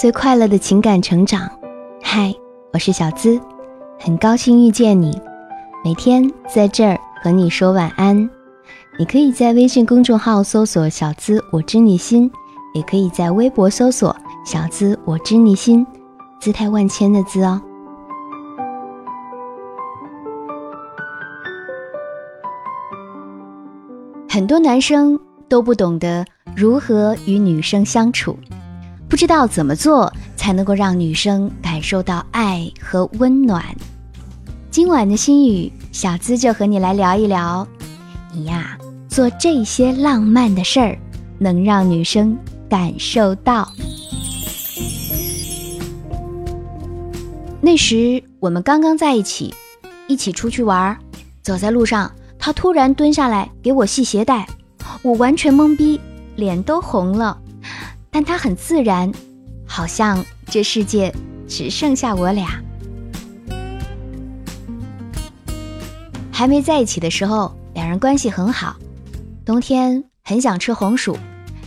最快乐的情感成长。嗨，我是小资，很高兴遇见你。每天在这儿和你说晚安。你可以在微信公众号搜索“小资我知你心”，也可以在微博搜索“小资我知你心”，姿态万千的“资”哦。很多男生都不懂得如何与女生相处，不知道怎么做才能够让女生感受到爱和温暖。今晚的心语，小资就和你来聊一聊，你呀做这些浪漫的事儿，能让女生感受到。那时我们刚刚在一起，一起出去玩儿，走在路上。他突然蹲下来给我系鞋带，我完全懵逼，脸都红了。但他很自然，好像这世界只剩下我俩。还没在一起的时候，两人关系很好。冬天很想吃红薯，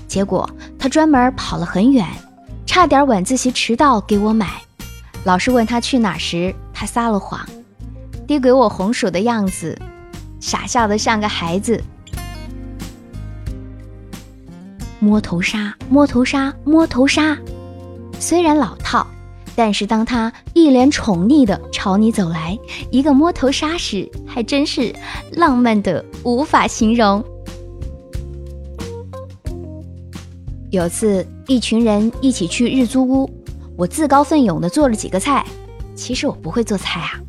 结果他专门跑了很远，差点晚自习迟到给我买。老师问他去哪时，他撒了谎，递给我红薯的样子。傻笑的像个孩子，摸头杀，摸头杀，摸头杀。虽然老套，但是当他一脸宠溺的朝你走来，一个摸头杀时，还真是浪漫的无法形容。有次一群人一起去日租屋，我自告奋勇的做了几个菜，其实我不会做菜啊。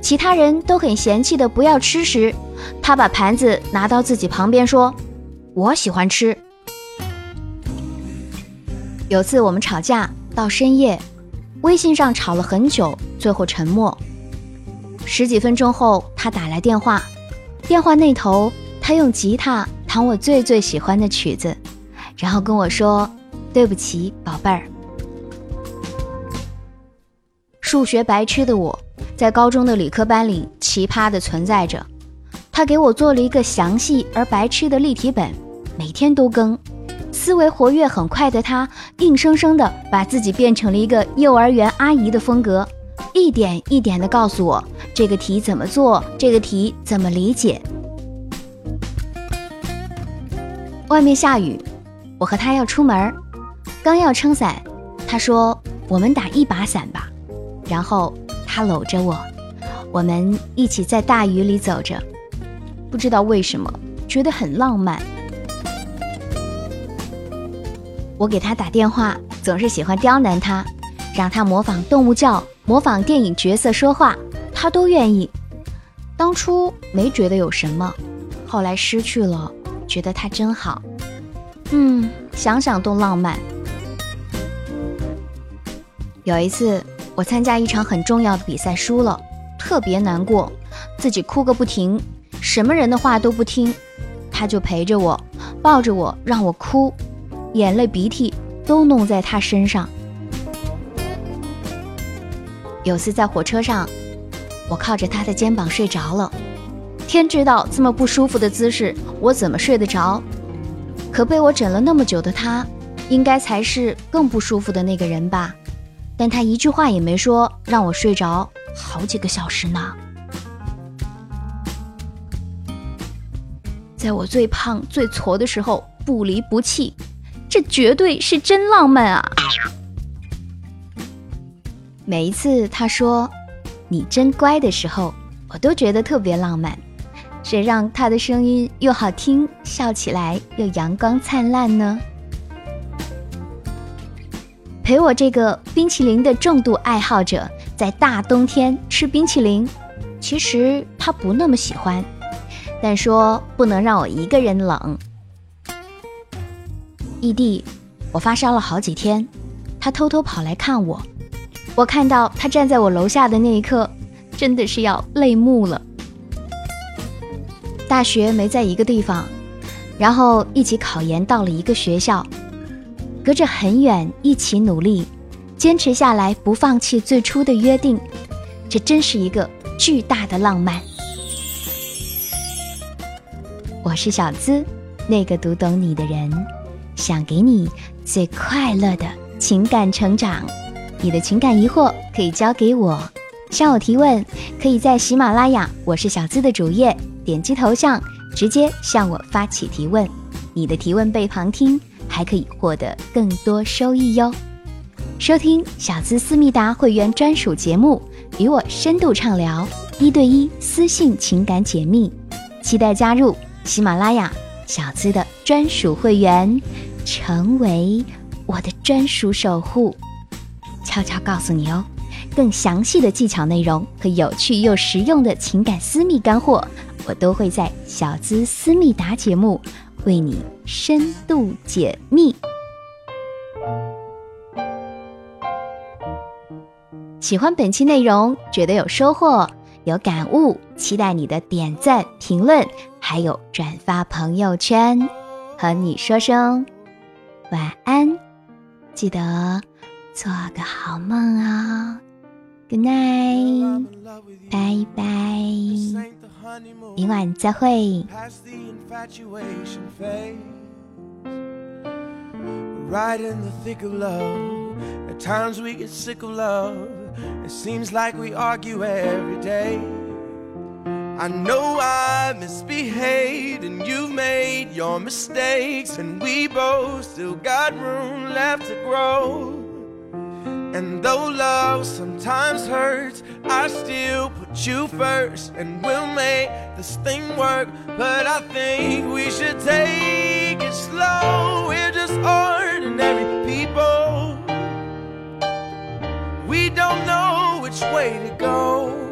其他人都很嫌弃的不要吃时，他把盘子拿到自己旁边说：“我喜欢吃。”有次我们吵架到深夜，微信上吵了很久，最后沉默。十几分钟后，他打来电话，电话那头他用吉他弹我最最喜欢的曲子，然后跟我说：“对不起，宝贝儿。”数学白痴的我。在高中的理科班里，奇葩的存在着。他给我做了一个详细而白痴的例题本，每天都更。思维活跃很快的他，硬生生的把自己变成了一个幼儿园阿姨的风格，一点一点的告诉我这个题怎么做，这个题怎么理解。外面下雨，我和他要出门，刚要撑伞，他说：“我们打一把伞吧。”然后。他搂着我，我们一起在大雨里走着，不知道为什么觉得很浪漫。我给他打电话，总是喜欢刁难他，让他模仿动物叫，模仿电影角色说话，他都愿意。当初没觉得有什么，后来失去了，觉得他真好。嗯，想想都浪漫。有一次。我参加一场很重要的比赛，输了，特别难过，自己哭个不停，什么人的话都不听，他就陪着我，抱着我让我哭，眼泪鼻涕都弄在他身上。有次在火车上，我靠着他的肩膀睡着了，天知道这么不舒服的姿势我怎么睡得着，可被我枕了那么久的他，应该才是更不舒服的那个人吧。但他一句话也没说，让我睡着好几个小时呢。在我最胖最矬的时候不离不弃，这绝对是真浪漫啊！每一次他说“你真乖”的时候，我都觉得特别浪漫。谁让他的声音又好听，笑起来又阳光灿烂呢？陪我这个冰淇淋的重度爱好者，在大冬天吃冰淇淋，其实他不那么喜欢，但说不能让我一个人冷。异地，我发烧了好几天，他偷偷跑来看我，我看到他站在我楼下的那一刻，真的是要泪目了。大学没在一个地方，然后一起考研到了一个学校。隔着很远，一起努力，坚持下来，不放弃最初的约定，这真是一个巨大的浪漫。我是小资，那个读懂你的人，想给你最快乐的情感成长。你的情感疑惑可以交给我，向我提问，可以在喜马拉雅“我是小资”的主页点击头像，直接向我发起提问。你的提问被旁听，还可以获得更多收益哟。收听小资思密达会员专属节目，与我深度畅聊，一对一私信情感解密，期待加入喜马拉雅小资的专属会员，成为我的专属守护。悄悄告诉你哦，更详细的技巧内容和有趣又实用的情感私密干货，我都会在小资思密达节目为你深度解密。喜欢本期内容，觉得有收获、有感悟，期待你的点赞、评论，还有转发朋友圈，和你说声晚安，记得。做个好梦啊，Good night，拜拜，明晚再会。Right in the thick of love. At times we get sick of love. It seems like we argue every day. I know I misbehaved and you've made your mistakes, and we both still got room left to grow. And though love sometimes hurts, I still put you first and we'll make this thing work. But I think we should take it slow. We're just ordinary people. We don't know which way to go.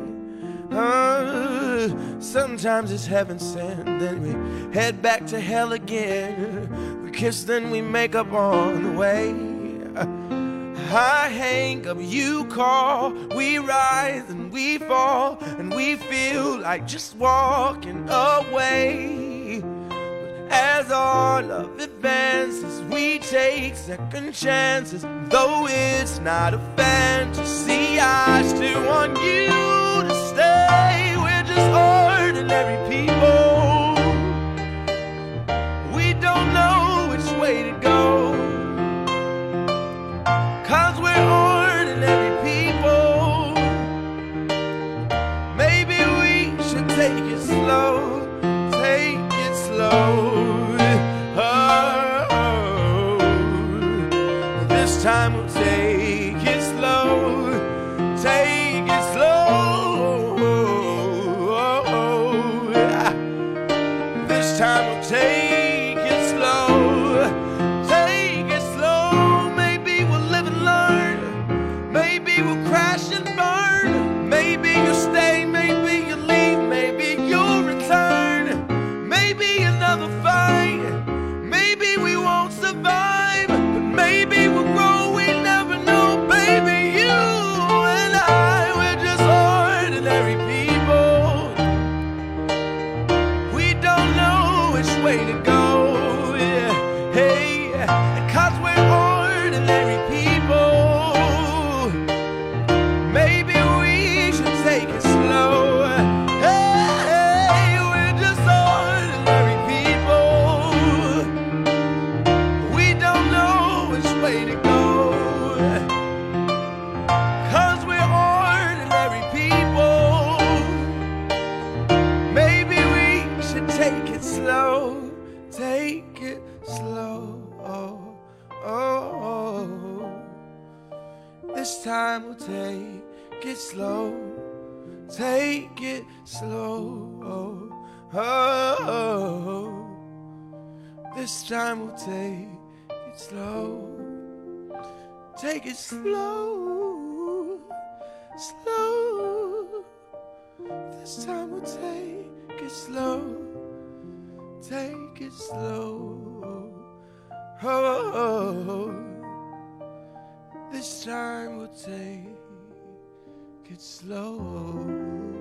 Sometimes it's heaven sent, then we head back to hell again. We kiss, then we make up on the way. I hang up, you call, we rise and we fall, and we feel like just walking away. But as our love advances, we take second chances, though it's not a fantasy. I still want you ordinary people. We don't know which way to go. Cause we're ordinary people. Maybe we should take it slow. Take it slow. Oh, this time we'll take it slow. Way to go. Yeah, hey, cause we're ordinary people. Maybe we should take it slow. Hey, we're just ordinary people. We don't know which way to go. Take it slow. Take it slow. Oh, oh. This time we'll take it slow. Take it slow. Slow. This time we'll take it slow. Take it slow. Oh, oh, oh. This time we'll take it slow.